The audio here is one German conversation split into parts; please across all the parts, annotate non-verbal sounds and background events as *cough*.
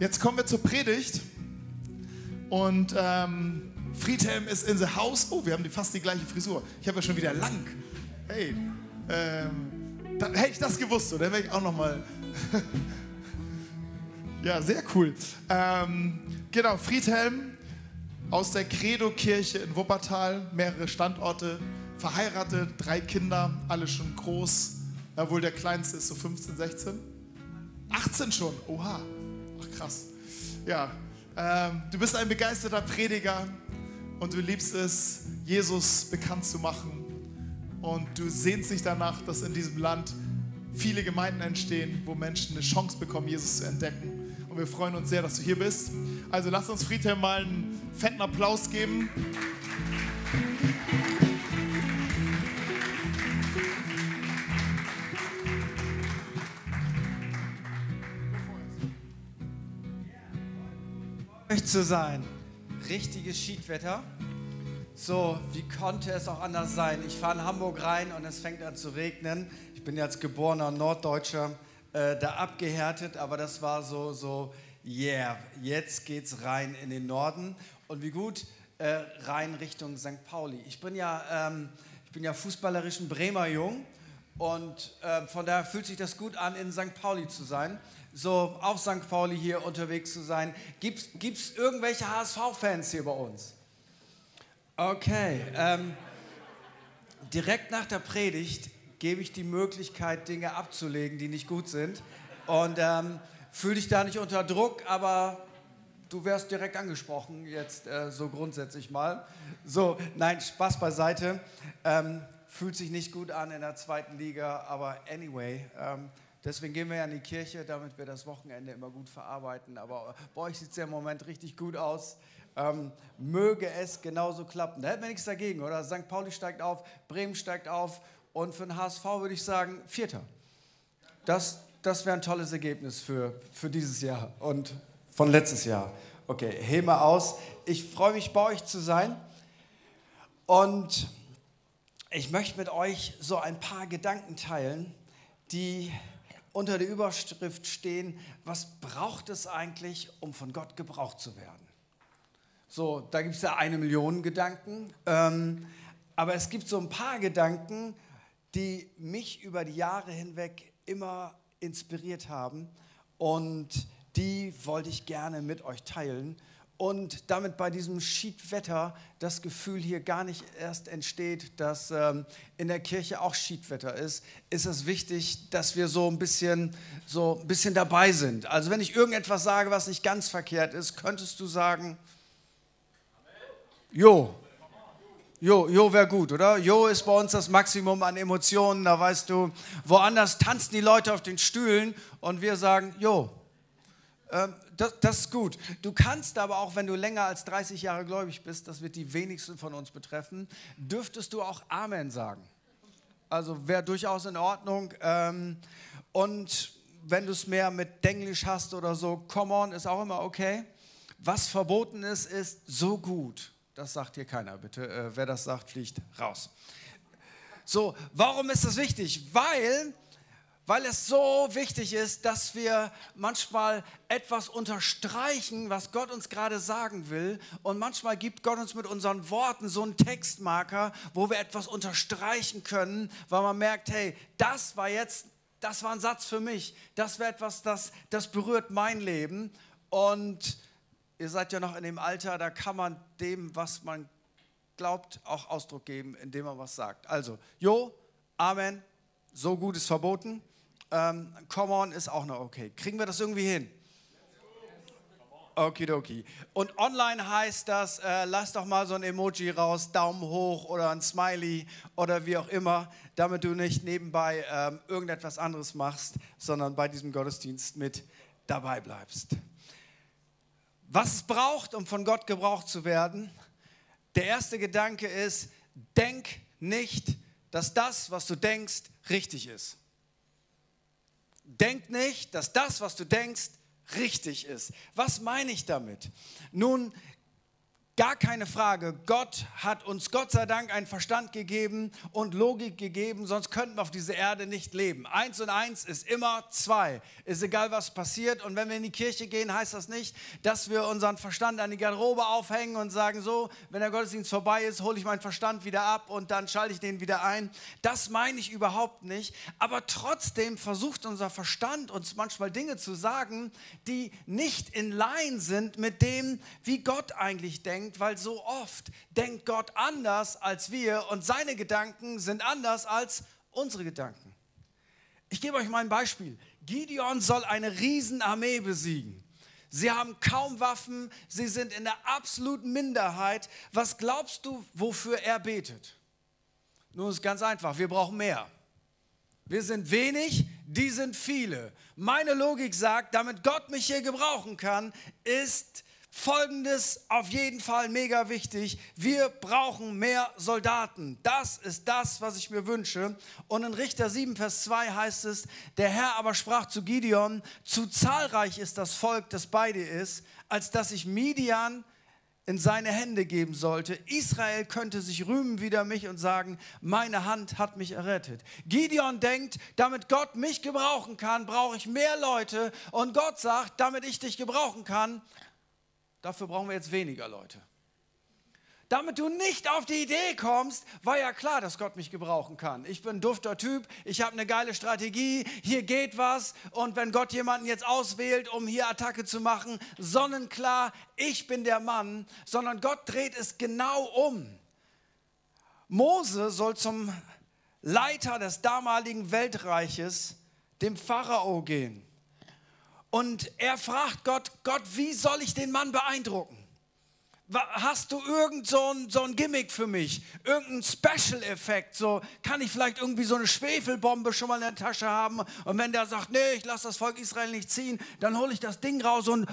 Jetzt kommen wir zur Predigt. Und ähm, Friedhelm ist in the house. Oh, wir haben die, fast die gleiche Frisur. Ich habe ja schon wieder lang. Hey, ähm, da, hätte ich das gewusst, oder wäre ich auch noch mal. *laughs* ja, sehr cool. Ähm, genau, Friedhelm aus der Credo-Kirche in Wuppertal, mehrere Standorte, verheiratet, drei Kinder, alle schon groß. Obwohl der kleinste ist so 15, 16. 18 schon, oha. Ach krass. Ja, ähm, du bist ein begeisterter Prediger und du liebst es, Jesus bekannt zu machen. Und du sehnst dich danach, dass in diesem Land viele Gemeinden entstehen, wo Menschen eine Chance bekommen, Jesus zu entdecken. Und wir freuen uns sehr, dass du hier bist. Also lass uns Friedhelm mal einen fetten Applaus geben. Euch zu sein. Richtiges Schiedwetter. So, wie konnte es auch anders sein? Ich fahre in Hamburg rein und es fängt an zu regnen. Ich bin jetzt geborener Norddeutscher, äh, da abgehärtet, aber das war so, so, yeah, jetzt geht's rein in den Norden. Und wie gut, äh, rein Richtung St. Pauli. Ich bin ja, ähm, ich bin ja fußballerischen Bremer Jung und äh, von daher fühlt sich das gut an, in St. Pauli zu sein so auf St. Pauli hier unterwegs zu sein. Gibt es irgendwelche HSV-Fans hier bei uns? Okay. Ähm, direkt nach der Predigt gebe ich die Möglichkeit, Dinge abzulegen, die nicht gut sind. Und ähm, fühl dich da nicht unter Druck, aber du wärst direkt angesprochen, jetzt äh, so grundsätzlich mal. So, nein, Spaß beiseite. Ähm, fühlt sich nicht gut an in der zweiten Liga, aber anyway, ähm, Deswegen gehen wir ja in die Kirche, damit wir das Wochenende immer gut verarbeiten. Aber bei euch sieht es ja im Moment richtig gut aus. Ähm, möge es genauso klappen. Da hätten wir nichts dagegen, oder? St. Pauli steigt auf, Bremen steigt auf und für den HSV würde ich sagen, Vierter. Das, das wäre ein tolles Ergebnis für, für dieses Jahr und von letztes Jahr. Okay, hebe mal aus. Ich freue mich, bei euch zu sein. Und ich möchte mit euch so ein paar Gedanken teilen, die unter der Überschrift stehen, was braucht es eigentlich, um von Gott gebraucht zu werden? So, da gibt es ja eine Million Gedanken, ähm, aber es gibt so ein paar Gedanken, die mich über die Jahre hinweg immer inspiriert haben und die wollte ich gerne mit euch teilen und damit bei diesem Schiedwetter das Gefühl hier gar nicht erst entsteht, dass ähm, in der Kirche auch Schiedwetter ist, ist es wichtig, dass wir so ein bisschen, so ein bisschen dabei sind. Also wenn ich irgendetwas sage, was nicht ganz verkehrt ist, könntest du sagen, Jo, Jo, Jo wäre gut, oder? Jo ist bei uns das Maximum an Emotionen. Da weißt du, woanders tanzen die Leute auf den Stühlen und wir sagen, Jo. Ähm, das, das, ist gut. Du kannst aber auch, wenn du länger als 30 Jahre gläubig bist, das wird die wenigsten von uns betreffen, dürftest du auch Amen sagen. Also wäre durchaus in Ordnung. Ähm, und wenn du es mehr mit Denglisch hast oder so, come on, ist auch immer okay. Was verboten ist, ist so gut. Das sagt hier keiner, bitte. Äh, wer das sagt, fliegt raus. So, warum ist das wichtig? Weil weil es so wichtig ist, dass wir manchmal etwas unterstreichen, was Gott uns gerade sagen will. Und manchmal gibt Gott uns mit unseren Worten so einen Textmarker, wo wir etwas unterstreichen können, weil man merkt, hey, das war jetzt, das war ein Satz für mich. Das wäre etwas, das, das berührt mein Leben. Und ihr seid ja noch in dem Alter, da kann man dem, was man glaubt, auch Ausdruck geben, indem man was sagt. Also, Jo, Amen, so gut ist verboten. Ähm, come on ist auch noch okay. Kriegen wir das irgendwie hin? Okidoki. Und online heißt das, äh, lass doch mal so ein Emoji raus, Daumen hoch oder ein Smiley oder wie auch immer, damit du nicht nebenbei ähm, irgendetwas anderes machst, sondern bei diesem Gottesdienst mit dabei bleibst. Was es braucht, um von Gott gebraucht zu werden, der erste Gedanke ist, denk nicht, dass das, was du denkst, richtig ist. Denk nicht, dass das, was du denkst, richtig ist. Was meine ich damit? Nun, Gar keine Frage. Gott hat uns Gott sei Dank einen Verstand gegeben und Logik gegeben, sonst könnten wir auf dieser Erde nicht leben. Eins und eins ist immer zwei. Ist egal, was passiert. Und wenn wir in die Kirche gehen, heißt das nicht, dass wir unseren Verstand an die Garderobe aufhängen und sagen, so, wenn der Gottesdienst vorbei ist, hole ich meinen Verstand wieder ab und dann schalte ich den wieder ein. Das meine ich überhaupt nicht. Aber trotzdem versucht unser Verstand uns manchmal Dinge zu sagen, die nicht in Line sind mit dem, wie Gott eigentlich denkt denkt, weil so oft denkt Gott anders als wir und seine Gedanken sind anders als unsere Gedanken. Ich gebe euch mal ein Beispiel. Gideon soll eine Riesenarmee besiegen. Sie haben kaum Waffen, sie sind in der absoluten Minderheit. Was glaubst du, wofür er betet? Nun ist ganz einfach, wir brauchen mehr. Wir sind wenig, die sind viele. Meine Logik sagt, damit Gott mich hier gebrauchen kann, ist Folgendes auf jeden Fall mega wichtig. Wir brauchen mehr Soldaten. Das ist das, was ich mir wünsche. Und in Richter 7, Vers 2 heißt es, der Herr aber sprach zu Gideon, zu zahlreich ist das Volk, das bei dir ist, als dass ich Midian in seine Hände geben sollte. Israel könnte sich rühmen wider mich und sagen, meine Hand hat mich errettet. Gideon denkt, damit Gott mich gebrauchen kann, brauche ich mehr Leute. Und Gott sagt, damit ich dich gebrauchen kann, Dafür brauchen wir jetzt weniger Leute. Damit du nicht auf die Idee kommst, war ja klar, dass Gott mich gebrauchen kann. Ich bin ein dufter Typ, ich habe eine geile Strategie, hier geht was. Und wenn Gott jemanden jetzt auswählt, um hier Attacke zu machen, sonnenklar, ich bin der Mann, sondern Gott dreht es genau um. Mose soll zum Leiter des damaligen Weltreiches, dem Pharao, gehen. Und er fragt Gott, Gott, wie soll ich den Mann beeindrucken? Hast du irgend so ein, so ein Gimmick für mich? Irgendein Special-Effekt? So, kann ich vielleicht irgendwie so eine Schwefelbombe schon mal in der Tasche haben? Und wenn der sagt, nee, ich lasse das Volk Israel nicht ziehen, dann hole ich das Ding raus und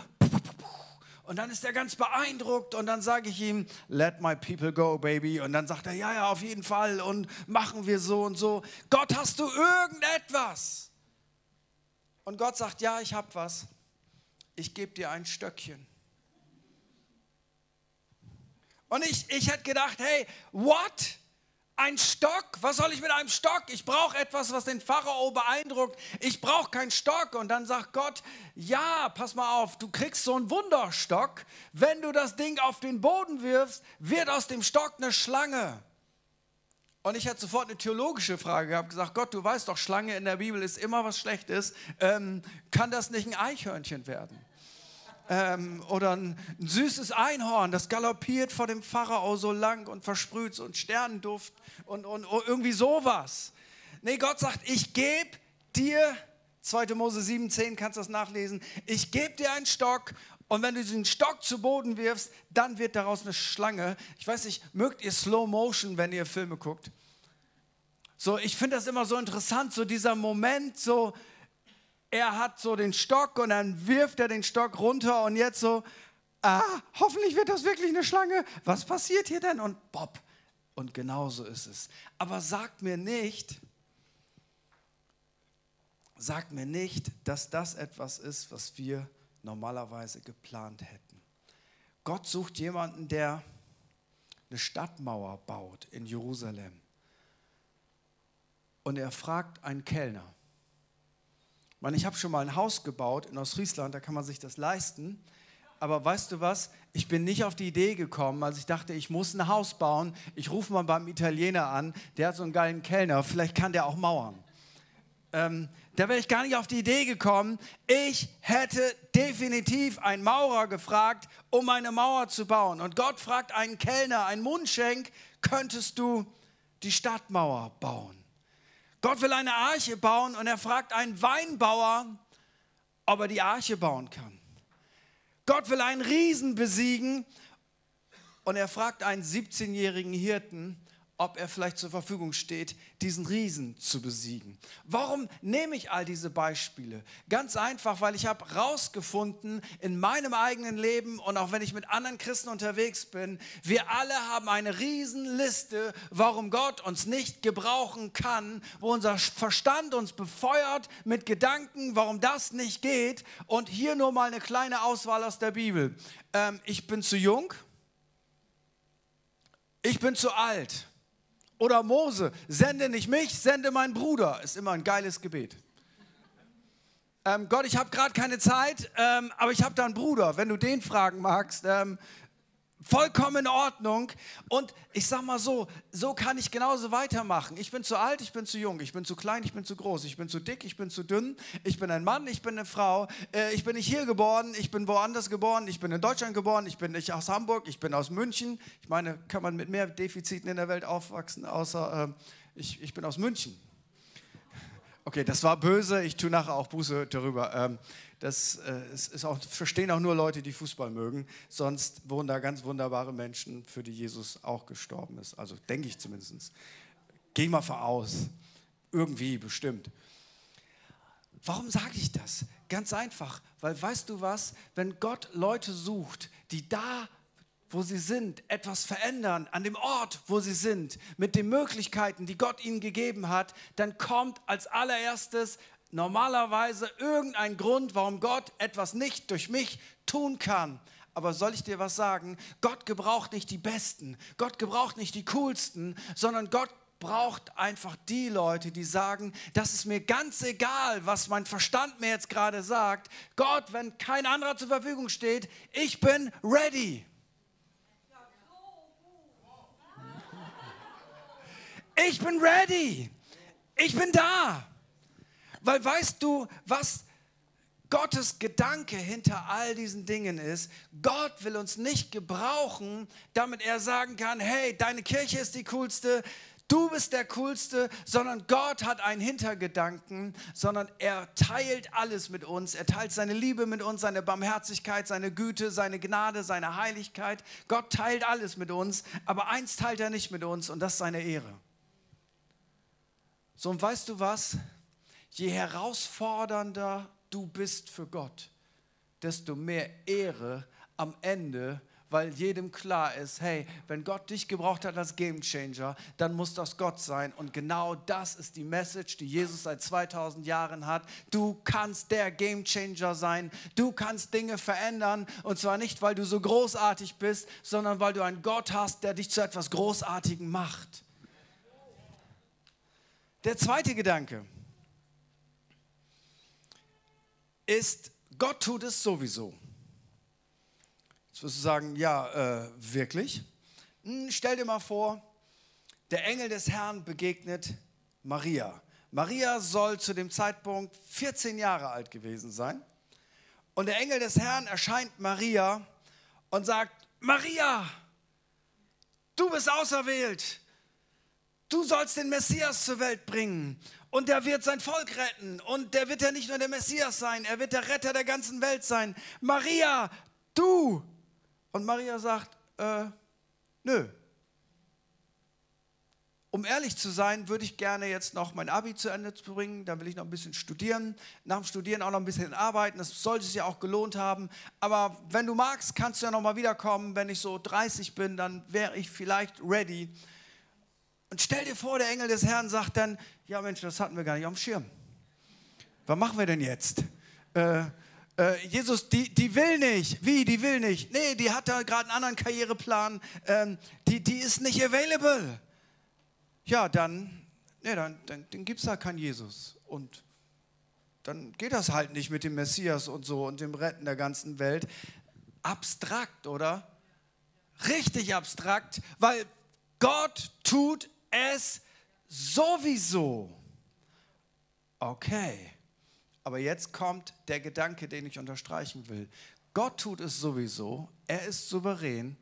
und dann ist er ganz beeindruckt und dann sage ich ihm, let my people go, baby. Und dann sagt er, ja, ja, auf jeden Fall und machen wir so und so. Gott, hast du irgendetwas? Und Gott sagt, ja, ich habe was. Ich gebe dir ein Stöckchen. Und ich, ich hätte gedacht, hey, what? Ein Stock? Was soll ich mit einem Stock? Ich brauche etwas, was den Pharao beeindruckt. Ich brauche keinen Stock. Und dann sagt Gott, ja, pass mal auf, du kriegst so einen Wunderstock. Wenn du das Ding auf den Boden wirfst, wird aus dem Stock eine Schlange. Und ich hätte sofort eine theologische Frage gehabt, gesagt, Gott, du weißt doch, Schlange in der Bibel ist immer was Schlechtes. Ähm, kann das nicht ein Eichhörnchen werden? Ähm, oder ein, ein, süßes Einhorn, das galoppiert vor dem Pharao so lang und versprüht so einen Sternenduft und, und, und irgendwie sowas. Nee, Gott sagt, ich gebe dir, 2. Mose 7,10 kannst du das nachlesen, ich gebe dir einen Stock und wenn du diesen Stock zu Boden wirfst, dann wird daraus eine Schlange. Ich weiß nicht, mögt ihr Slow Motion, wenn ihr Filme guckt? So, ich finde das immer so interessant, so dieser Moment, so, er hat so den Stock und dann wirft er den Stock runter und jetzt so, ah, hoffentlich wird das wirklich eine Schlange. Was passiert hier denn? Und Bob. Und genau so ist es. Aber sagt mir nicht, sagt mir nicht, dass das etwas ist, was wir normalerweise geplant hätten. Gott sucht jemanden, der eine Stadtmauer baut in Jerusalem und er fragt einen Kellner. Ich meine, ich habe schon mal ein Haus gebaut in Ostfriesland, da kann man sich das leisten. Aber weißt du was? Ich bin nicht auf die Idee gekommen, als ich dachte, ich muss ein Haus bauen. Ich rufe mal beim Italiener an, der hat so einen geilen Kellner, vielleicht kann der auch mauern. Ähm, da wäre ich gar nicht auf die Idee gekommen. Ich hätte definitiv einen Maurer gefragt, um eine Mauer zu bauen. Und Gott fragt einen Kellner, einen Mundschenk, könntest du die Stadtmauer bauen? Gott will eine Arche bauen und er fragt einen Weinbauer, ob er die Arche bauen kann. Gott will einen Riesen besiegen und er fragt einen 17-jährigen Hirten, ob er vielleicht zur Verfügung steht, diesen Riesen zu besiegen. Warum nehme ich all diese Beispiele? Ganz einfach, weil ich habe herausgefunden in meinem eigenen Leben und auch wenn ich mit anderen Christen unterwegs bin, wir alle haben eine Riesenliste, warum Gott uns nicht gebrauchen kann, wo unser Verstand uns befeuert mit Gedanken, warum das nicht geht. Und hier nur mal eine kleine Auswahl aus der Bibel. Ähm, ich bin zu jung ich bin zu alt. Oder Mose, sende nicht mich, sende meinen Bruder. Ist immer ein geiles Gebet. Ähm, Gott, ich habe gerade keine Zeit, ähm, aber ich habe da einen Bruder. Wenn du den fragen magst, ähm, vollkommen in Ordnung. Und ich sag mal so, so kann ich genauso weitermachen. Ich bin zu alt, ich bin zu jung, ich bin zu klein, ich bin zu groß, ich bin zu dick, ich bin zu dünn, ich bin ein Mann, ich bin eine Frau, äh, ich bin nicht hier geboren, ich bin woanders geboren, ich bin in Deutschland geboren, ich bin nicht aus Hamburg, ich bin aus München. Ich meine, kann man mit mehr Defiziten in der Welt aufwachsen, außer äh, ich, ich bin aus München. Okay, das war böse, ich tue nachher auch Buße darüber. Ähm, das äh, ist auch, verstehen auch nur Leute, die Fußball mögen. Sonst wohnen da ganz wunderbare Menschen, für die Jesus auch gestorben ist. Also denke ich zumindest. Geh mal voraus. Irgendwie bestimmt. Warum sage ich das? Ganz einfach, weil weißt du was, wenn Gott Leute sucht, die da, wo sie sind, etwas verändern, an dem Ort, wo sie sind, mit den Möglichkeiten, die Gott ihnen gegeben hat, dann kommt als allererstes normalerweise irgendein Grund, warum Gott etwas nicht durch mich tun kann. Aber soll ich dir was sagen? Gott gebraucht nicht die Besten, Gott gebraucht nicht die Coolsten, sondern Gott braucht einfach die Leute, die sagen, das ist mir ganz egal, was mein Verstand mir jetzt gerade sagt. Gott, wenn kein anderer zur Verfügung steht, ich bin ready. Ich bin ready. Ich bin da. Weil weißt du, was Gottes Gedanke hinter all diesen Dingen ist, Gott will uns nicht gebrauchen, damit er sagen kann, hey, deine Kirche ist die coolste, du bist der coolste, sondern Gott hat einen Hintergedanken, sondern er teilt alles mit uns. Er teilt seine Liebe mit uns, seine Barmherzigkeit, seine Güte, seine Gnade, seine Heiligkeit. Gott teilt alles mit uns, aber eins teilt er nicht mit uns und das ist seine Ehre. So, und weißt du was? je herausfordernder du bist für Gott, desto mehr Ehre am Ende, weil jedem klar ist, hey, wenn Gott dich gebraucht hat als Gamechanger, dann muss das Gott sein. Und genau das ist die Message, die Jesus seit 2000 Jahren hat. Du kannst der Gamechanger sein. Du kannst Dinge verändern. Und zwar nicht, weil du so großartig bist, sondern weil du einen Gott hast, der dich zu etwas Großartigem macht. Der zweite Gedanke ist, Gott tut es sowieso. Jetzt wirst du sagen, ja, äh, wirklich? Hm, stell dir mal vor, der Engel des Herrn begegnet Maria. Maria soll zu dem Zeitpunkt 14 Jahre alt gewesen sein. Und der Engel des Herrn erscheint Maria und sagt, Maria, du bist auserwählt. Du sollst den Messias zur Welt bringen und der wird sein Volk retten. Und der wird ja nicht nur der Messias sein, er wird der Retter der ganzen Welt sein. Maria, du. Und Maria sagt, äh, nö. Um ehrlich zu sein, würde ich gerne jetzt noch mein Abi zu Ende bringen. Dann will ich noch ein bisschen studieren. Nach dem Studieren auch noch ein bisschen arbeiten. Das sollte es ja auch gelohnt haben. Aber wenn du magst, kannst du ja noch mal wiederkommen. Wenn ich so 30 bin, dann wäre ich vielleicht ready. Und stell dir vor, der Engel des Herrn sagt dann, ja Mensch, das hatten wir gar nicht auf dem Schirm. Was machen wir denn jetzt? Äh, äh, Jesus, die, die will nicht. Wie, die will nicht? Nee, die hat da gerade einen anderen Karriereplan. Ähm, die, die ist nicht available. Ja, dann, nee, dann, dann, dann gibt es da keinen Jesus. Und dann geht das halt nicht mit dem Messias und so und dem Retten der ganzen Welt. Abstrakt, oder? Richtig abstrakt, weil Gott tut es sowieso. Okay, aber jetzt kommt der Gedanke, den ich unterstreichen will. Gott tut es sowieso, er ist souverän,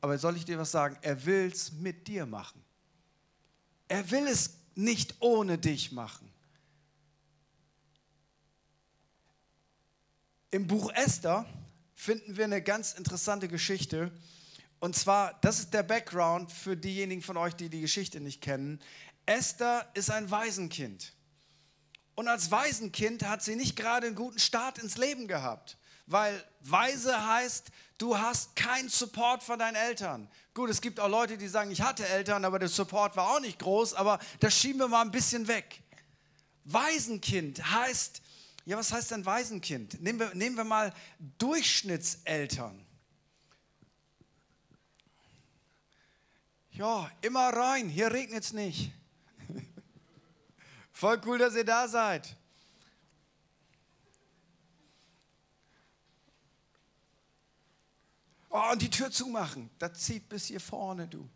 aber soll ich dir was sagen? Er will es mit dir machen. Er will es nicht ohne dich machen. Im Buch Esther finden wir eine ganz interessante Geschichte. Und zwar, das ist der Background für diejenigen von euch, die die Geschichte nicht kennen. Esther ist ein Waisenkind. Und als Waisenkind hat sie nicht gerade einen guten Start ins Leben gehabt, weil Weise heißt, du hast keinen Support von deinen Eltern. Gut, es gibt auch Leute, die sagen, ich hatte Eltern, aber der Support war auch nicht groß, aber das schieben wir mal ein bisschen weg. Waisenkind heißt, ja, was heißt denn Waisenkind? Nehmen wir, nehmen wir mal Durchschnittseltern. Ja, immer rein, hier regnet es nicht. *laughs* Voll cool, dass ihr da seid. Oh, und die Tür zumachen. Das zieht bis hier vorne, du.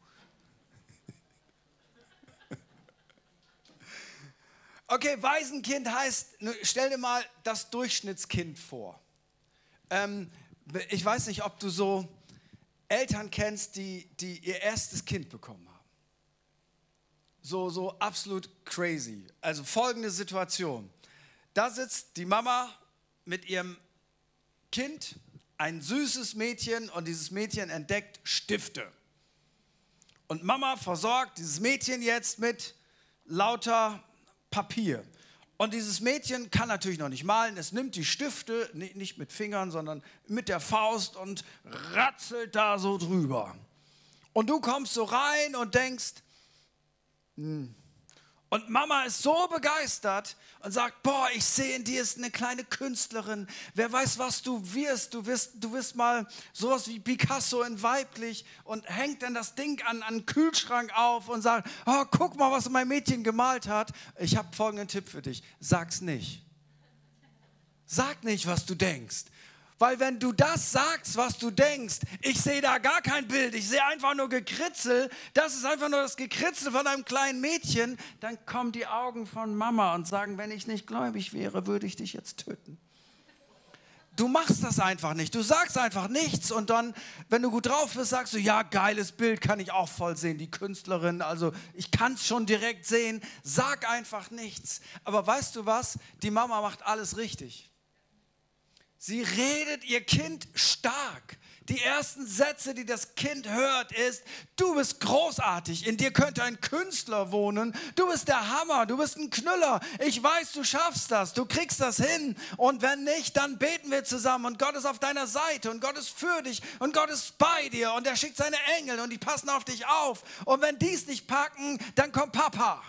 *laughs* Okay, Waisenkind heißt, stell dir mal das Durchschnittskind vor. Ähm, ich weiß nicht, ob du so Eltern kennst, die, die ihr erstes Kind bekommen haben. So, so absolut crazy. Also folgende Situation. Da sitzt die Mama mit ihrem Kind, ein süßes Mädchen, und dieses Mädchen entdeckt Stifte. Und Mama versorgt dieses Mädchen jetzt mit lauter Papier. Und dieses Mädchen kann natürlich noch nicht malen. Es nimmt die Stifte, nicht mit Fingern, sondern mit der Faust und ratzelt da so drüber. Und du kommst so rein und denkst, hm, und Mama ist so begeistert und sagt, boah, ich sehe in dir ist eine kleine Künstlerin. Wer weiß, was du wirst. Du wirst, du wirst mal sowas wie Picasso in weiblich und hängt dann das Ding an, an den Kühlschrank auf und sagt, oh, guck mal, was mein Mädchen gemalt hat. Ich habe folgenden Tipp für dich. Sag's nicht. Sag nicht, was du denkst. Weil wenn du das sagst, was du denkst, ich sehe da gar kein Bild, ich sehe einfach nur Gekritzel, das ist einfach nur das Gekritzel von einem kleinen Mädchen, dann kommen die Augen von Mama und sagen, wenn ich nicht gläubig wäre, würde ich dich jetzt töten. Du machst das einfach nicht. Du sagst einfach nichts und dann, wenn du gut drauf bist, sagst du, ja, geiles Bild, kann ich auch voll sehen. Die Künstlerin, also ich kann es schon direkt sehen. Sag einfach nichts. Aber weißt du was? Die Mama macht alles richtig. Sie redet ihr Kind stark. Die ersten Sätze, die das Kind hört, ist, du bist großartig, in dir könnte ein Künstler wohnen, du bist der Hammer, du bist ein Knüller, ich weiß, du schaffst das, du kriegst das hin. Und wenn nicht, dann beten wir zusammen und Gott ist auf deiner Seite und Gott ist für dich und Gott ist bei dir und er schickt seine Engel und die passen auf dich auf. Und wenn die es nicht packen, dann kommt Papa.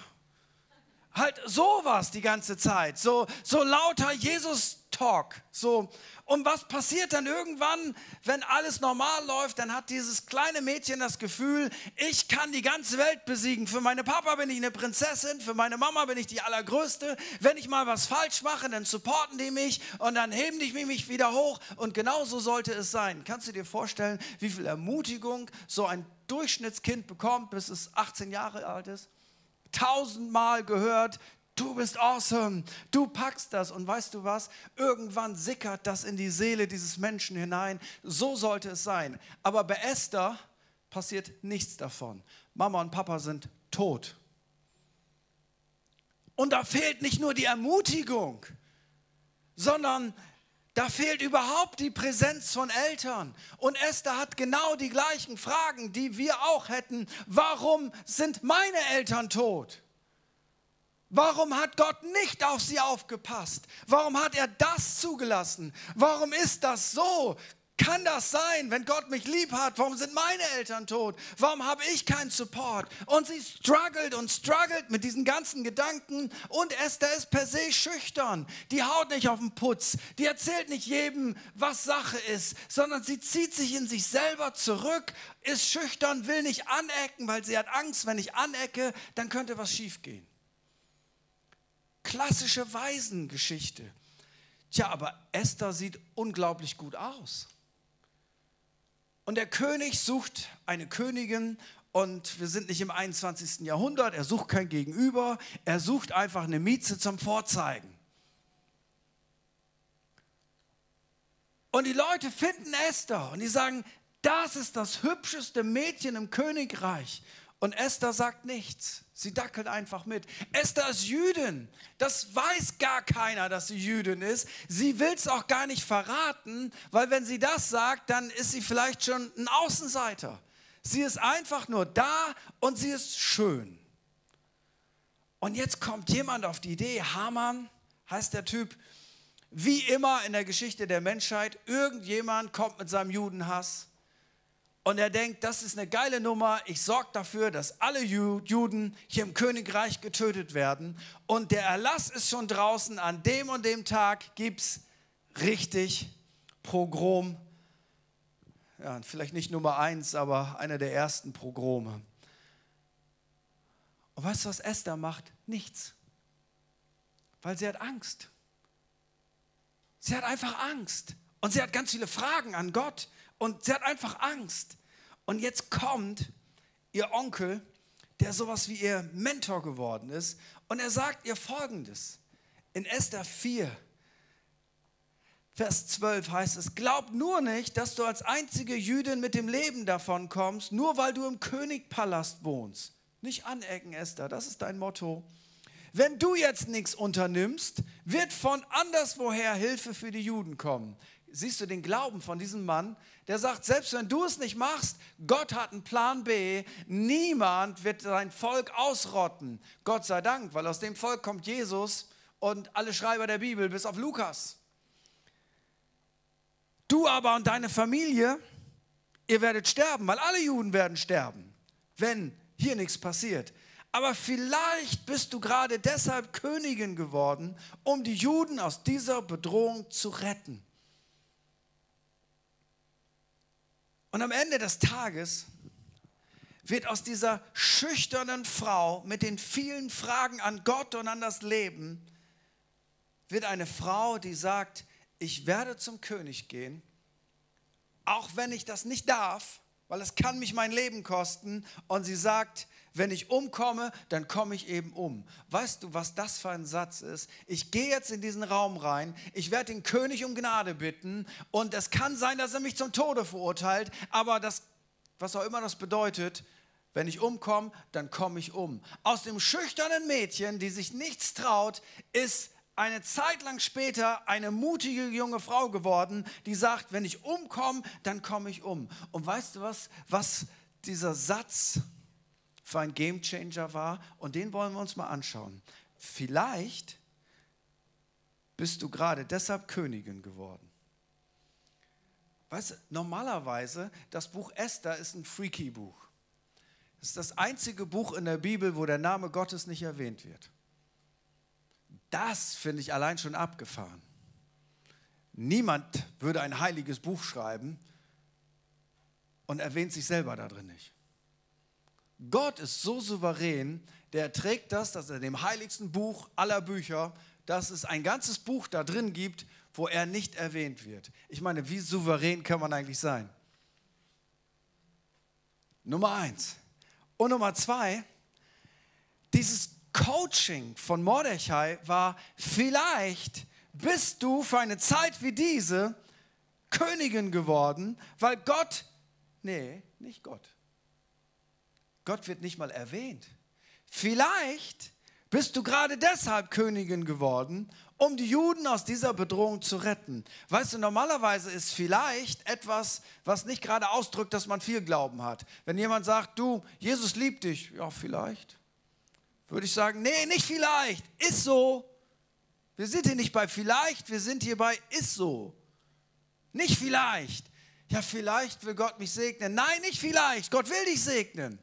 Halt sowas die ganze Zeit, so, so lauter Jesus Talk. So. Und was passiert dann irgendwann, wenn alles normal läuft? Dann hat dieses kleine Mädchen das Gefühl, ich kann die ganze Welt besiegen. Für meine Papa bin ich eine Prinzessin, für meine Mama bin ich die allergrößte. Wenn ich mal was falsch mache, dann supporten die mich und dann heben die mich wieder hoch. Und genau so sollte es sein. Kannst du dir vorstellen, wie viel Ermutigung so ein Durchschnittskind bekommt, bis es 18 Jahre alt ist? Tausendmal gehört, du bist awesome, du packst das. Und weißt du was? Irgendwann sickert das in die Seele dieses Menschen hinein. So sollte es sein. Aber bei Esther passiert nichts davon. Mama und Papa sind tot. Und da fehlt nicht nur die Ermutigung, sondern da fehlt überhaupt die Präsenz von Eltern. Und Esther hat genau die gleichen Fragen, die wir auch hätten. Warum sind meine Eltern tot? Warum hat Gott nicht auf sie aufgepasst? Warum hat er das zugelassen? Warum ist das so? Kann das sein, wenn Gott mich lieb hat? Warum sind meine Eltern tot? Warum habe ich keinen Support? Und sie struggelt und struggelt mit diesen ganzen Gedanken. Und Esther ist per se schüchtern. Die haut nicht auf den Putz. Die erzählt nicht jedem, was Sache ist, sondern sie zieht sich in sich selber zurück, ist schüchtern, will nicht anecken, weil sie hat Angst, wenn ich anecke, dann könnte was schiefgehen klassische Waisengeschichte. Tja, aber Esther sieht unglaublich gut aus. Und der König sucht eine Königin und wir sind nicht im 21. Jahrhundert, er sucht kein Gegenüber, er sucht einfach eine Mieze zum Vorzeigen. Und die Leute finden Esther und die sagen, das ist das hübscheste Mädchen im Königreich. Und Esther sagt nichts. Sie dackelt einfach mit. Esther ist Jüdin. Das weiß gar keiner, dass sie Jüdin ist. Sie will es auch gar nicht verraten, weil wenn sie das sagt, dann ist sie vielleicht schon ein Außenseiter. Sie ist einfach nur da und sie ist schön. Und jetzt kommt jemand auf die Idee, Haman heißt der Typ, wie immer in der Geschichte der Menschheit, irgendjemand kommt mit seinem Judenhass und er denkt, das ist eine geile Nummer, ich sorge dafür, dass alle Juden hier im Königreich getötet werden. Und der Erlass ist schon draußen, an dem und dem Tag gibt es richtig Pogrom. Ja, vielleicht nicht Nummer eins, aber einer der ersten Pogrome. Und weißt du, was Esther macht? Nichts. Weil sie hat Angst. Sie hat einfach Angst. Und sie hat ganz viele Fragen an Gott. Und sie hat einfach Angst. Und jetzt kommt ihr Onkel, der sowas wie ihr Mentor geworden ist. Und er sagt ihr folgendes. In Esther 4, Vers 12 heißt es, glaub nur nicht, dass du als einzige Jüdin mit dem Leben davon kommst, nur weil du im Königpalast wohnst. Nicht anecken, Esther, das ist dein Motto. Wenn du jetzt nichts unternimmst, wird von anderswoher Hilfe für die Juden kommen. Siehst du den Glauben von diesem Mann, der sagt, selbst wenn du es nicht machst, Gott hat einen Plan B, niemand wird sein Volk ausrotten. Gott sei Dank, weil aus dem Volk kommt Jesus und alle Schreiber der Bibel, bis auf Lukas. Du aber und deine Familie, ihr werdet sterben, weil alle Juden werden sterben, wenn hier nichts passiert. Aber vielleicht bist du gerade deshalb Königin geworden, um die Juden aus dieser Bedrohung zu retten. Und am Ende des Tages wird aus dieser schüchternen Frau mit den vielen Fragen an Gott und an das Leben, wird eine Frau, die sagt, ich werde zum König gehen, auch wenn ich das nicht darf, weil es kann mich mein Leben kosten. Und sie sagt, wenn ich umkomme, dann komme ich eben um. Weißt du, was das für ein Satz ist? Ich gehe jetzt in diesen Raum rein, ich werde den König um Gnade bitten und es kann sein, dass er mich zum Tode verurteilt, aber das, was auch immer das bedeutet, wenn ich umkomme, dann komme ich um. Aus dem schüchternen Mädchen, die sich nichts traut, ist eine Zeit lang später eine mutige junge Frau geworden, die sagt, wenn ich umkomme, dann komme ich um. Und weißt du was, was dieser Satz für ein Gamechanger war? Und den wollen wir uns mal anschauen. Vielleicht bist du gerade deshalb Königin geworden. Weißt du, normalerweise, das Buch Esther ist ein freaky Buch. Es ist das einzige Buch in der Bibel, wo der Name Gottes nicht erwähnt wird. Das finde ich allein schon abgefahren. Niemand würde ein heiliges Buch schreiben und erwähnt sich selber da drin nicht. Gott ist so souverän, der trägt das, dass er dem heiligsten Buch aller Bücher, dass es ein ganzes Buch da drin gibt, wo er nicht erwähnt wird. Ich meine, wie souverän kann man eigentlich sein? Nummer eins. Und Nummer zwei, dieses Coaching von Mordechai war, vielleicht bist du für eine Zeit wie diese Königin geworden, weil Gott, nee, nicht Gott. Gott wird nicht mal erwähnt. Vielleicht bist du gerade deshalb Königin geworden, um die Juden aus dieser Bedrohung zu retten. Weißt du, normalerweise ist vielleicht etwas, was nicht gerade ausdrückt, dass man viel Glauben hat. Wenn jemand sagt, du, Jesus liebt dich, ja, vielleicht würde ich sagen, nee, nicht vielleicht, ist so. Wir sind hier nicht bei vielleicht, wir sind hier bei ist so. Nicht vielleicht. Ja, vielleicht will Gott mich segnen. Nein, nicht vielleicht. Gott will dich segnen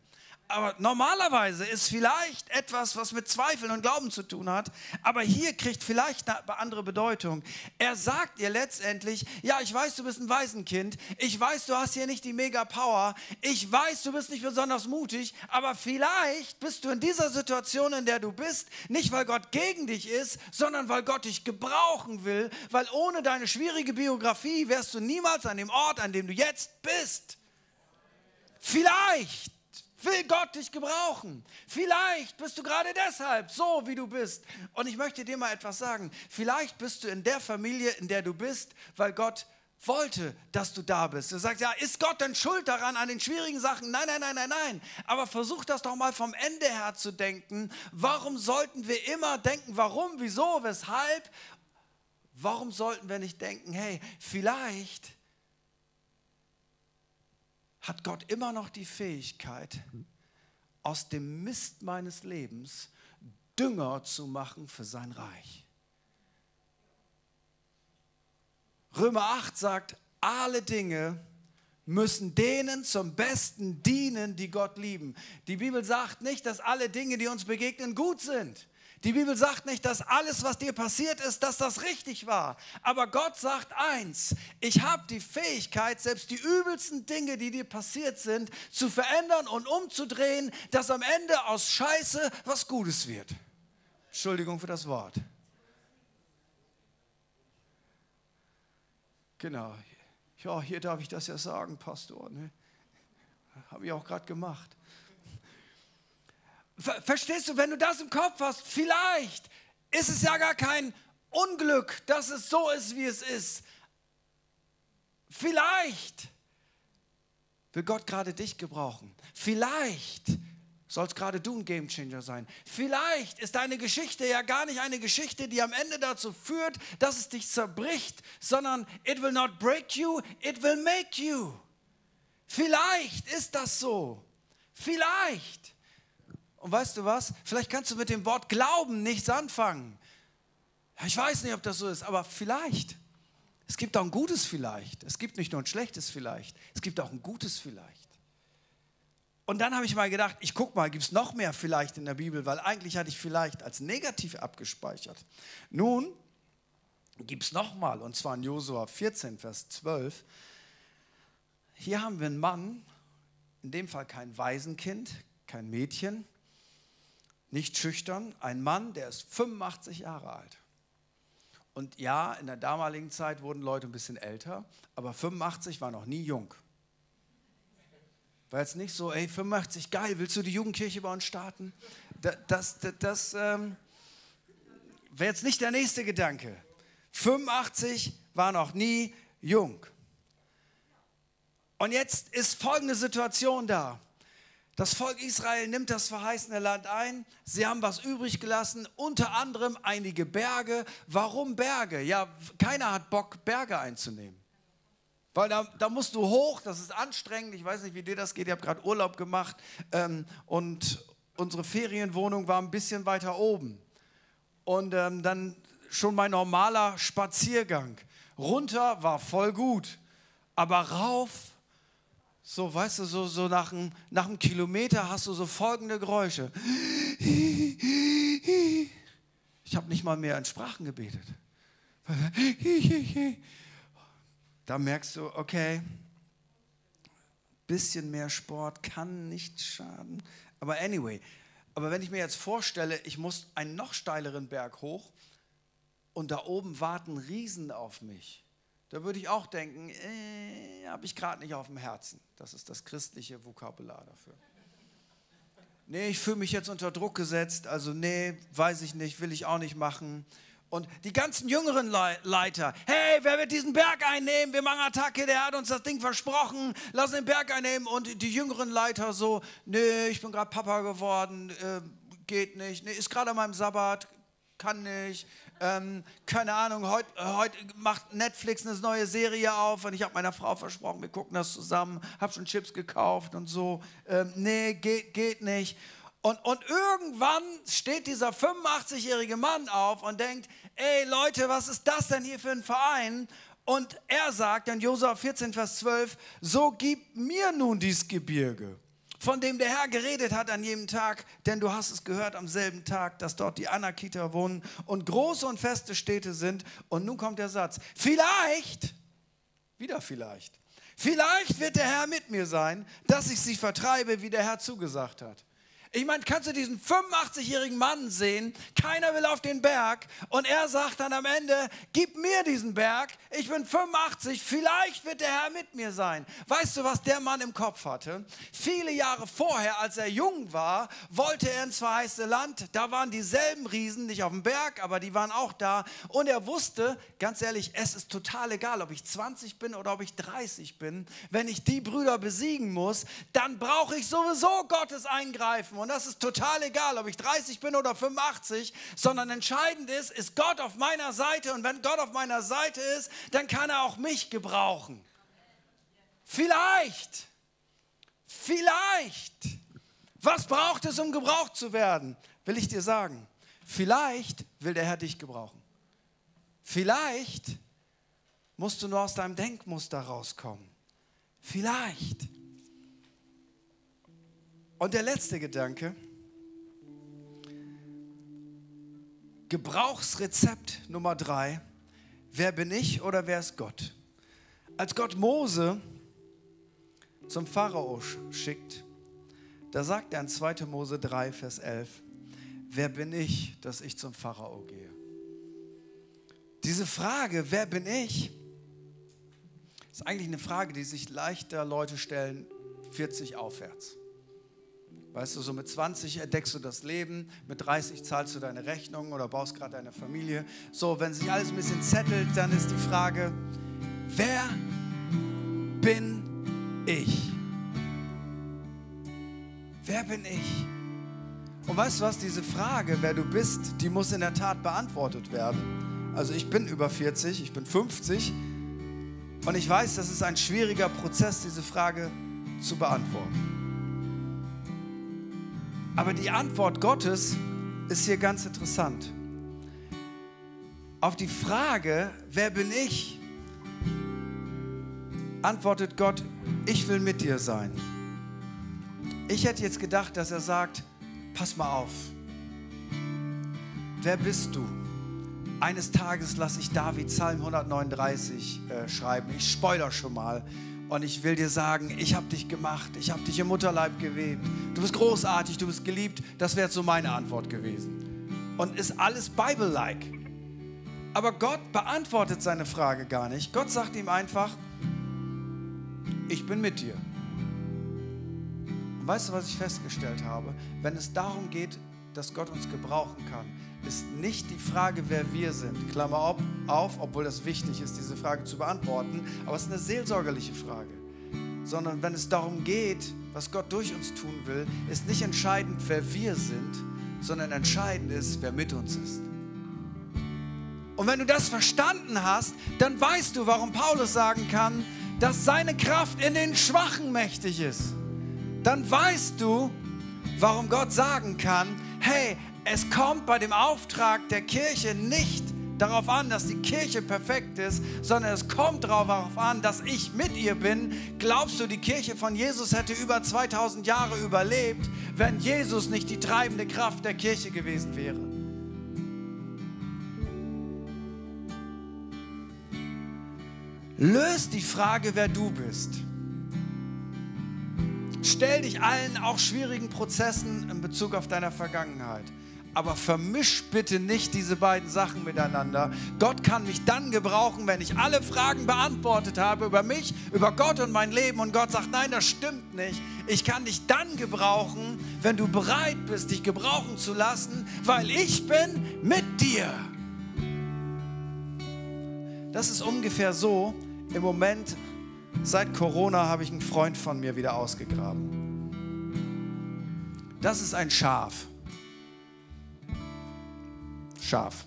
aber normalerweise ist vielleicht etwas, was mit Zweifeln und Glauben zu tun hat, aber hier kriegt vielleicht eine andere Bedeutung. Er sagt ihr letztendlich, ja, ich weiß, du bist ein Waisenkind, ich weiß, du hast hier nicht die Mega-Power, ich weiß, du bist nicht besonders mutig, aber vielleicht bist du in dieser Situation, in der du bist, nicht weil Gott gegen dich ist, sondern weil Gott dich gebrauchen will, weil ohne deine schwierige Biografie wärst du niemals an dem Ort, an dem du jetzt bist. Vielleicht will Gott dich gebrauchen. Vielleicht bist du gerade deshalb so, wie du bist. Und ich möchte dir mal etwas sagen. Vielleicht bist du in der Familie, in der du bist, weil Gott wollte, dass du da bist. Du sagst, ja, ist Gott denn schuld daran, an den schwierigen Sachen? Nein, nein, nein, nein, nein. Aber versuch das doch mal vom Ende her zu denken. Warum sollten wir immer denken, warum, wieso, weshalb? Warum sollten wir nicht denken, hey, vielleicht hat Gott immer noch die Fähigkeit, aus dem Mist meines Lebens Dünger zu machen für sein Reich. Römer 8 sagt, alle Dinge müssen denen zum Besten dienen, die Gott lieben. Die Bibel sagt nicht, dass alle Dinge, die uns begegnen, gut sind. Die Bibel sagt nicht, dass alles, was dir passiert ist, dass das richtig war. Aber Gott sagt eins, ich habe die Fähigkeit, selbst die übelsten Dinge, die dir passiert sind, zu verändern und umzudrehen, dass am Ende aus Scheiße was Gutes wird. Entschuldigung für das Wort. Genau. Ja, hier darf ich das ja sagen, Pastor. Ne? Habe ich auch gerade gemacht. Verstehst du, wenn du das im Kopf hast, vielleicht ist es ja gar kein Unglück, dass es so ist, wie es ist. Vielleicht will Gott gerade dich gebrauchen. Vielleicht sollst gerade du ein Gamechanger sein. Vielleicht ist deine Geschichte ja gar nicht eine Geschichte, die am Ende dazu führt, dass es dich zerbricht, sondern it will not break you, it will make you. Vielleicht ist das so. Vielleicht. Und weißt du was? Vielleicht kannst du mit dem Wort Glauben nichts anfangen. Ich weiß nicht, ob das so ist, aber vielleicht. Es gibt auch ein gutes Vielleicht. Es gibt nicht nur ein schlechtes Vielleicht. Es gibt auch ein gutes Vielleicht. Und dann habe ich mal gedacht, ich gucke mal, gibt es noch mehr vielleicht in der Bibel, weil eigentlich hatte ich vielleicht als negativ abgespeichert. Nun gibt es noch mal, und zwar in Josua 14, Vers 12. Hier haben wir einen Mann, in dem Fall kein Waisenkind, kein Mädchen, nicht schüchtern, ein Mann, der ist 85 Jahre alt. Und ja, in der damaligen Zeit wurden Leute ein bisschen älter, aber 85 war noch nie jung. War jetzt nicht so, ey, 85, geil, willst du die Jugendkirche bei uns starten? Das, das, das, das ähm, wäre jetzt nicht der nächste Gedanke. 85 war noch nie jung. Und jetzt ist folgende Situation da. Das Volk Israel nimmt das verheißene Land ein. Sie haben was übrig gelassen, unter anderem einige Berge. Warum Berge? Ja, keiner hat Bock, Berge einzunehmen. Weil da, da musst du hoch, das ist anstrengend. Ich weiß nicht, wie dir das geht. Ich habe gerade Urlaub gemacht ähm, und unsere Ferienwohnung war ein bisschen weiter oben. Und ähm, dann schon mein normaler Spaziergang. Runter war voll gut, aber rauf so, weißt du, so, so nach, einem, nach einem Kilometer hast du so folgende Geräusche. Ich habe nicht mal mehr in Sprachen gebetet. Da merkst du, okay, bisschen mehr Sport kann nicht schaden. Aber anyway, aber wenn ich mir jetzt vorstelle, ich muss einen noch steileren Berg hoch und da oben warten Riesen auf mich da würde ich auch denken, äh, habe ich gerade nicht auf dem Herzen. Das ist das christliche Vokabular dafür. Nee, ich fühle mich jetzt unter Druck gesetzt, also nee, weiß ich nicht, will ich auch nicht machen. Und die ganzen jüngeren Leiter, hey, wer wird diesen Berg einnehmen? Wir machen Attacke, der hat uns das Ding versprochen, lass den Berg einnehmen. Und die jüngeren Leiter so, nee, ich bin gerade Papa geworden, äh, geht nicht, nee, ist gerade an meinem Sabbat, kann nicht, ähm, keine Ahnung, heute heut macht Netflix eine neue Serie auf und ich habe meiner Frau versprochen, wir gucken das zusammen, habe schon Chips gekauft und so. Ähm, nee, geht, geht nicht. Und, und irgendwann steht dieser 85-jährige Mann auf und denkt, ey Leute, was ist das denn hier für ein Verein? Und er sagt in Josua 14, Vers 12, so gib mir nun dies Gebirge von dem der Herr geredet hat an jedem Tag, denn du hast es gehört am selben Tag, dass dort die Anakiter wohnen und große und feste Städte sind. Und nun kommt der Satz, vielleicht, wieder vielleicht, vielleicht wird der Herr mit mir sein, dass ich sie vertreibe, wie der Herr zugesagt hat. Ich meine, kannst du diesen 85-jährigen Mann sehen? Keiner will auf den Berg und er sagt dann am Ende, gib mir diesen Berg, ich bin 85, vielleicht wird der Herr mit mir sein. Weißt du, was der Mann im Kopf hatte? Viele Jahre vorher, als er jung war, wollte er ins verheißte Land. Da waren dieselben Riesen, nicht auf dem Berg, aber die waren auch da. Und er wusste, ganz ehrlich, es ist total egal, ob ich 20 bin oder ob ich 30 bin. Wenn ich die Brüder besiegen muss, dann brauche ich sowieso Gottes Eingreifen. Und das ist total egal, ob ich 30 bin oder 85, sondern entscheidend ist, ist Gott auf meiner Seite. Und wenn Gott auf meiner Seite ist, dann kann er auch mich gebrauchen. Vielleicht, vielleicht. Was braucht es, um gebraucht zu werden? Will ich dir sagen. Vielleicht will der Herr dich gebrauchen. Vielleicht musst du nur aus deinem Denkmuster rauskommen. Vielleicht. Und der letzte Gedanke. Gebrauchsrezept Nummer drei. Wer bin ich oder wer ist Gott? Als Gott Mose zum Pharao schickt, da sagt er in 2. Mose 3, Vers 11, wer bin ich, dass ich zum Pharao gehe? Diese Frage, wer bin ich, ist eigentlich eine Frage, die sich leichter Leute stellen, 40 aufwärts. Weißt du, so mit 20 entdeckst du das Leben, mit 30 zahlst du deine Rechnung oder baust gerade deine Familie. So, wenn sich alles ein bisschen zettelt, dann ist die Frage, wer bin ich? Wer bin ich? Und weißt du was, diese Frage, wer du bist, die muss in der Tat beantwortet werden. Also ich bin über 40, ich bin 50 und ich weiß, das ist ein schwieriger Prozess, diese Frage zu beantworten. Aber die Antwort Gottes ist hier ganz interessant. Auf die Frage, wer bin ich, antwortet Gott, ich will mit dir sein. Ich hätte jetzt gedacht, dass er sagt, pass mal auf, wer bist du? Eines Tages lasse ich David Psalm 139 äh, schreiben. Ich spoiler schon mal. Und ich will dir sagen, ich habe dich gemacht, ich habe dich im Mutterleib gewebt. Du bist großartig, du bist geliebt. Das wäre so meine Antwort gewesen. Und ist alles Bible-like. Aber Gott beantwortet seine Frage gar nicht. Gott sagt ihm einfach, ich bin mit dir. Und weißt du, was ich festgestellt habe? Wenn es darum geht, dass Gott uns gebrauchen kann, ist nicht die Frage, wer wir sind. Klammer auf, obwohl das wichtig ist, diese Frage zu beantworten, aber es ist eine seelsorgerliche Frage. Sondern wenn es darum geht, was Gott durch uns tun will, ist nicht entscheidend, wer wir sind, sondern entscheidend ist, wer mit uns ist. Und wenn du das verstanden hast, dann weißt du, warum Paulus sagen kann, dass seine Kraft in den Schwachen mächtig ist. Dann weißt du, warum Gott sagen kann, hey, es kommt bei dem Auftrag der Kirche nicht darauf an, dass die Kirche perfekt ist, sondern es kommt darauf an, dass ich mit ihr bin. Glaubst du, die Kirche von Jesus hätte über 2000 Jahre überlebt, wenn Jesus nicht die treibende Kraft der Kirche gewesen wäre? Löst die Frage, wer du bist. Stell dich allen auch schwierigen Prozessen in Bezug auf deine Vergangenheit aber vermisch bitte nicht diese beiden Sachen miteinander. Gott kann mich dann gebrauchen, wenn ich alle Fragen beantwortet habe über mich, über Gott und mein Leben. Und Gott sagt, nein, das stimmt nicht. Ich kann dich dann gebrauchen, wenn du bereit bist, dich gebrauchen zu lassen, weil ich bin mit dir. Das ist ungefähr so. Im Moment, seit Corona, habe ich einen Freund von mir wieder ausgegraben. Das ist ein Schaf. Schaf.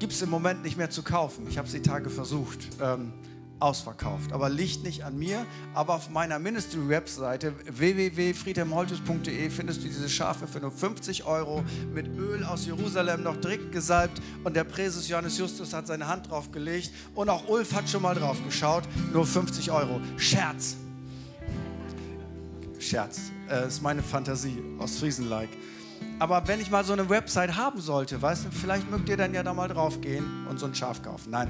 Gibt es im Moment nicht mehr zu kaufen. Ich habe es die Tage versucht. Ähm, ausverkauft. Aber liegt nicht an mir, aber auf meiner Ministry-Webseite www.friedhelmholtus.de findest du diese Schafe für nur 50 Euro mit Öl aus Jerusalem noch direkt gesalbt und der Präses Johannes Justus hat seine Hand drauf gelegt und auch Ulf hat schon mal drauf geschaut. Nur 50 Euro. Scherz. Scherz. Äh, ist meine Fantasie aus Friesenlike. Aber wenn ich mal so eine Website haben sollte, weißt du, vielleicht mögt ihr dann ja da mal drauf gehen und so ein Schaf kaufen. Nein.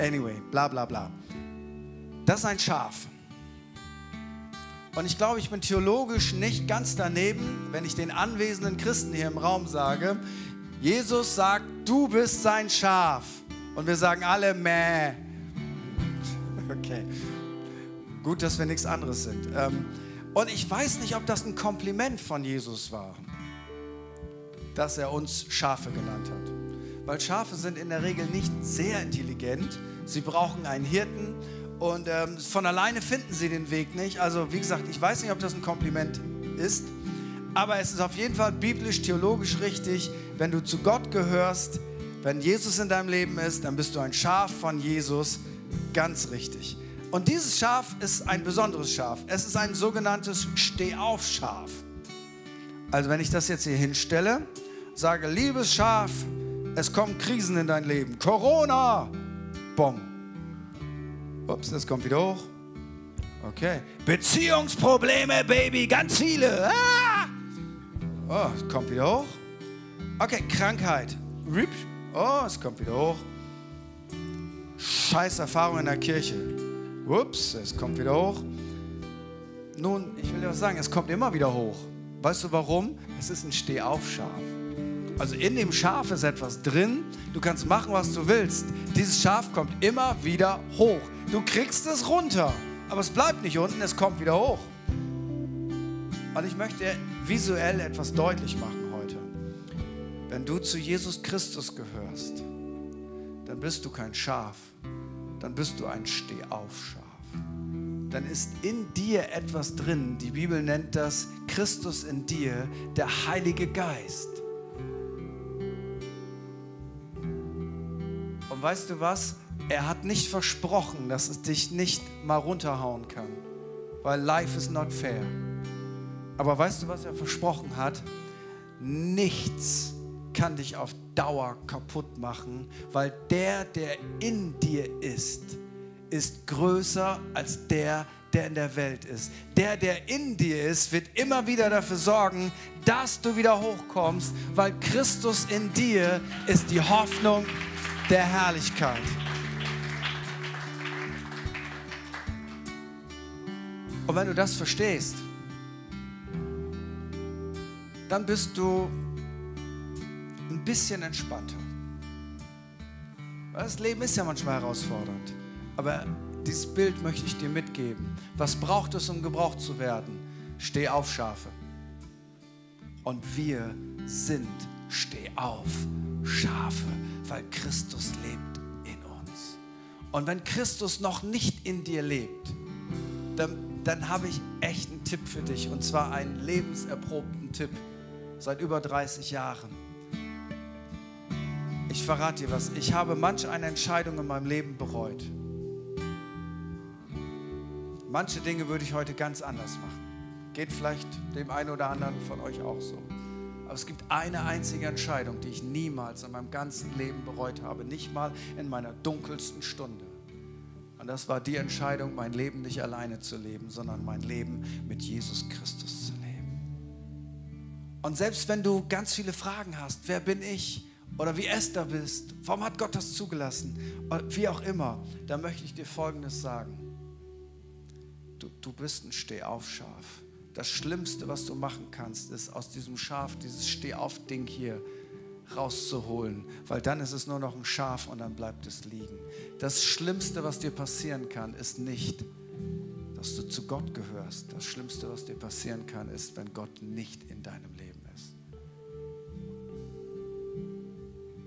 Anyway, bla bla bla. Das ist ein Schaf. Und ich glaube, ich bin theologisch nicht ganz daneben, wenn ich den anwesenden Christen hier im Raum sage, Jesus sagt, du bist sein Schaf. Und wir sagen alle, meh. Okay. Gut, dass wir nichts anderes sind. Ähm, und ich weiß nicht, ob das ein Kompliment von Jesus war dass er uns Schafe genannt hat. Weil Schafe sind in der Regel nicht sehr intelligent. Sie brauchen einen Hirten und ähm, von alleine finden sie den Weg nicht. Also wie gesagt, ich weiß nicht, ob das ein Kompliment ist, aber es ist auf jeden Fall biblisch, theologisch richtig. Wenn du zu Gott gehörst, wenn Jesus in deinem Leben ist, dann bist du ein Schaf von Jesus, ganz richtig. Und dieses Schaf ist ein besonderes Schaf. Es ist ein sogenanntes Stehaufschaf. Also wenn ich das jetzt hier hinstelle, sage, liebes Schaf, es kommen Krisen in dein Leben. Corona, Bom. Ups, das kommt wieder hoch. Okay. Beziehungsprobleme, Baby, ganz viele. Ah! Oh, es kommt wieder hoch. Okay, Krankheit. Oh, es kommt wieder hoch. Scheiß Erfahrung in der Kirche. Ups, es kommt wieder hoch. Nun, ich will dir was sagen, es kommt immer wieder hoch. Weißt du warum? Es ist ein Stehaufschaf. Also in dem Schaf ist etwas drin. Du kannst machen, was du willst. Dieses Schaf kommt immer wieder hoch. Du kriegst es runter, aber es bleibt nicht unten, es kommt wieder hoch. Und ich möchte visuell etwas deutlich machen heute. Wenn du zu Jesus Christus gehörst, dann bist du kein Schaf, dann bist du ein Stehaufschaf. Dann ist in dir etwas drin. Die Bibel nennt das Christus in dir, der Heilige Geist. Weißt du was? Er hat nicht versprochen, dass es dich nicht mal runterhauen kann, weil life is not fair. Aber weißt du, was er versprochen hat? Nichts kann dich auf Dauer kaputt machen, weil der, der in dir ist, ist größer als der, der in der Welt ist. Der, der in dir ist, wird immer wieder dafür sorgen, dass du wieder hochkommst, weil Christus in dir ist die Hoffnung der Herrlichkeit. Und wenn du das verstehst, dann bist du ein bisschen entspannter. Das Leben ist ja manchmal herausfordernd. Aber dieses Bild möchte ich dir mitgeben. Was braucht es, um gebraucht zu werden? Steh auf, Schafe. Und wir sind Steh auf, Schafe, weil Christus lebt in uns. Und wenn Christus noch nicht in dir lebt, dann, dann habe ich echt einen Tipp für dich. Und zwar einen lebenserprobten Tipp seit über 30 Jahren. Ich verrate dir was. Ich habe manch eine Entscheidung in meinem Leben bereut. Manche Dinge würde ich heute ganz anders machen. Geht vielleicht dem einen oder anderen von euch auch so. Aber es gibt eine einzige Entscheidung, die ich niemals in meinem ganzen Leben bereut habe. Nicht mal in meiner dunkelsten Stunde. Und das war die Entscheidung, mein Leben nicht alleine zu leben, sondern mein Leben mit Jesus Christus zu leben. Und selbst wenn du ganz viele Fragen hast, wer bin ich? Oder wie Esther bist, warum hat Gott das zugelassen? Wie auch immer, da möchte ich dir Folgendes sagen. Du, du bist ein Stehaufschaf. Das Schlimmste, was du machen kannst, ist aus diesem Schaf dieses Stehauf-Ding hier rauszuholen, weil dann ist es nur noch ein Schaf und dann bleibt es liegen. Das Schlimmste, was dir passieren kann, ist nicht, dass du zu Gott gehörst. Das Schlimmste, was dir passieren kann, ist, wenn Gott nicht in deinem Leben ist.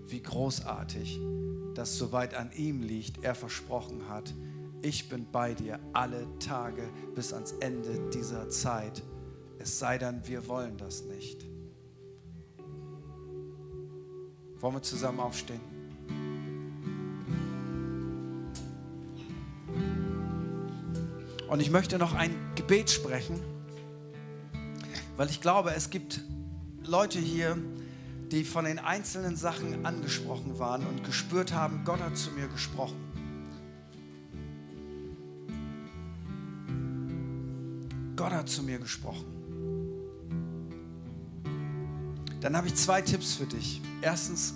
Wie großartig, dass soweit an ihm liegt, er versprochen hat, ich bin bei dir alle Tage bis ans Ende dieser Zeit. Es sei denn, wir wollen das nicht. Wollen wir zusammen aufstehen? Und ich möchte noch ein Gebet sprechen, weil ich glaube, es gibt Leute hier, die von den einzelnen Sachen angesprochen waren und gespürt haben, Gott hat zu mir gesprochen. Gott hat zu mir gesprochen. Dann habe ich zwei Tipps für dich. Erstens,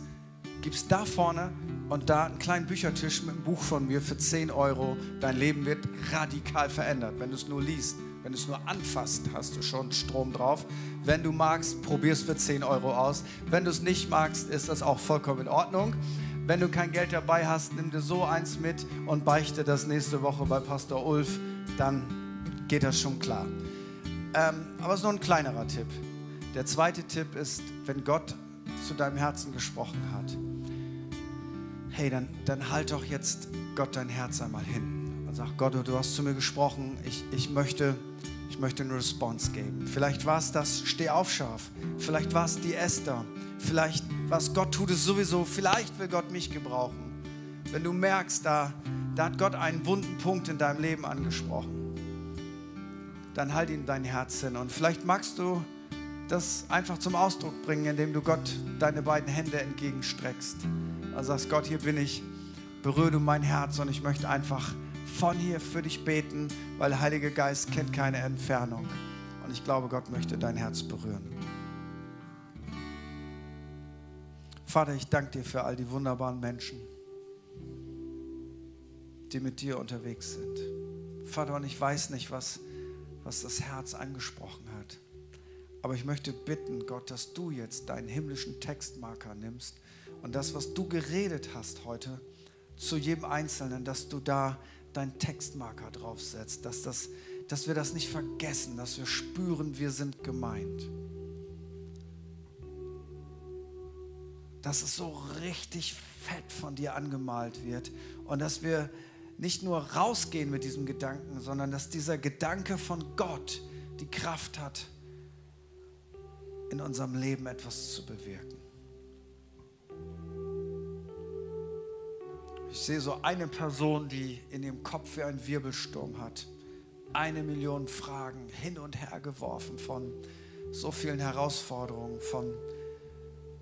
gibt es da vorne und da einen kleinen Büchertisch mit einem Buch von mir für 10 Euro. Dein Leben wird radikal verändert, wenn du es nur liest. Wenn du es nur anfasst, hast du schon Strom drauf. Wenn du magst, probier es für 10 Euro aus. Wenn du es nicht magst, ist das auch vollkommen in Ordnung. Wenn du kein Geld dabei hast, nimm dir so eins mit und beichte das nächste Woche bei Pastor Ulf. Dann geht das schon klar. Ähm, aber es ist nur ein kleinerer Tipp. Der zweite Tipp ist, wenn Gott zu deinem Herzen gesprochen hat, hey, dann, dann halt doch jetzt Gott dein Herz einmal hin und sag, Gott, du hast zu mir gesprochen, ich, ich, möchte, ich möchte eine Response geben. Vielleicht war es das Steh auf scharf, vielleicht war es die Esther, vielleicht was Gott tut es sowieso, vielleicht will Gott mich gebrauchen. Wenn du merkst, da, da hat Gott einen wunden Punkt in deinem Leben angesprochen, dann halt ihn dein Herz hin und vielleicht magst du das einfach zum Ausdruck bringen, indem du Gott deine beiden Hände entgegenstreckst. Also sagst, Gott, hier bin ich, berühre du mein Herz und ich möchte einfach von hier für dich beten, weil der Heilige Geist kennt keine Entfernung. Und ich glaube, Gott möchte dein Herz berühren. Vater, ich danke dir für all die wunderbaren Menschen, die mit dir unterwegs sind. Vater, und ich weiß nicht, was, was das Herz angesprochen hat. Aber ich möchte bitten, Gott, dass du jetzt deinen himmlischen Textmarker nimmst und das, was du geredet hast heute, zu jedem Einzelnen, dass du da deinen Textmarker draufsetzt, dass, das, dass wir das nicht vergessen, dass wir spüren, wir sind gemeint. Dass es so richtig fett von dir angemalt wird und dass wir nicht nur rausgehen mit diesem Gedanken, sondern dass dieser Gedanke von Gott die Kraft hat, in unserem Leben etwas zu bewirken. Ich sehe so eine Person, die in ihrem Kopf wie ein Wirbelsturm hat. Eine Million Fragen hin und her geworfen von so vielen Herausforderungen, von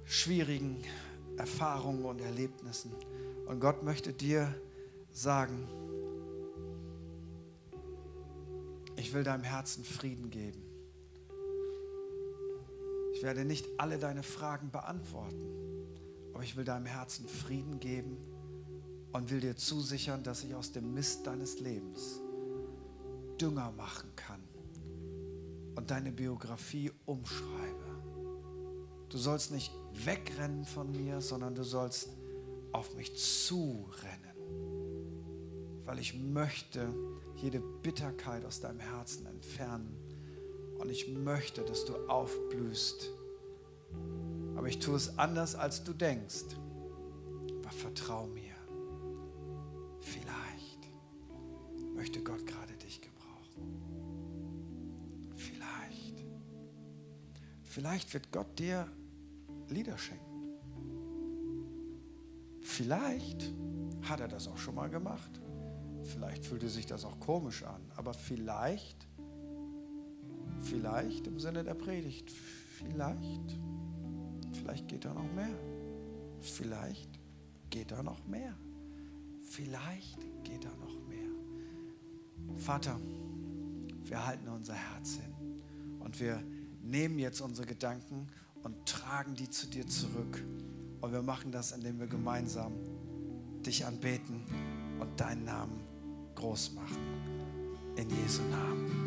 schwierigen Erfahrungen und Erlebnissen. Und Gott möchte dir sagen, ich will deinem Herzen Frieden geben. Ich werde nicht alle deine Fragen beantworten, aber ich will deinem Herzen Frieden geben und will dir zusichern, dass ich aus dem Mist deines Lebens Dünger machen kann und deine Biografie umschreibe. Du sollst nicht wegrennen von mir, sondern du sollst auf mich zurennen, weil ich möchte jede Bitterkeit aus deinem Herzen entfernen und ich möchte, dass du aufblühst. Aber ich tue es anders, als du denkst. Aber vertrau mir. Vielleicht möchte Gott gerade dich gebrauchen. Vielleicht. Vielleicht wird Gott dir Lieder schenken. Vielleicht hat er das auch schon mal gemacht. Vielleicht fühlte sich das auch komisch an. Aber vielleicht Vielleicht im Sinne der Predigt. Vielleicht. Vielleicht geht da noch mehr. Vielleicht geht da noch mehr. Vielleicht geht da noch mehr. Vater, wir halten unser Herz hin und wir nehmen jetzt unsere Gedanken und tragen die zu dir zurück. Und wir machen das, indem wir gemeinsam dich anbeten und deinen Namen groß machen. In Jesu Namen.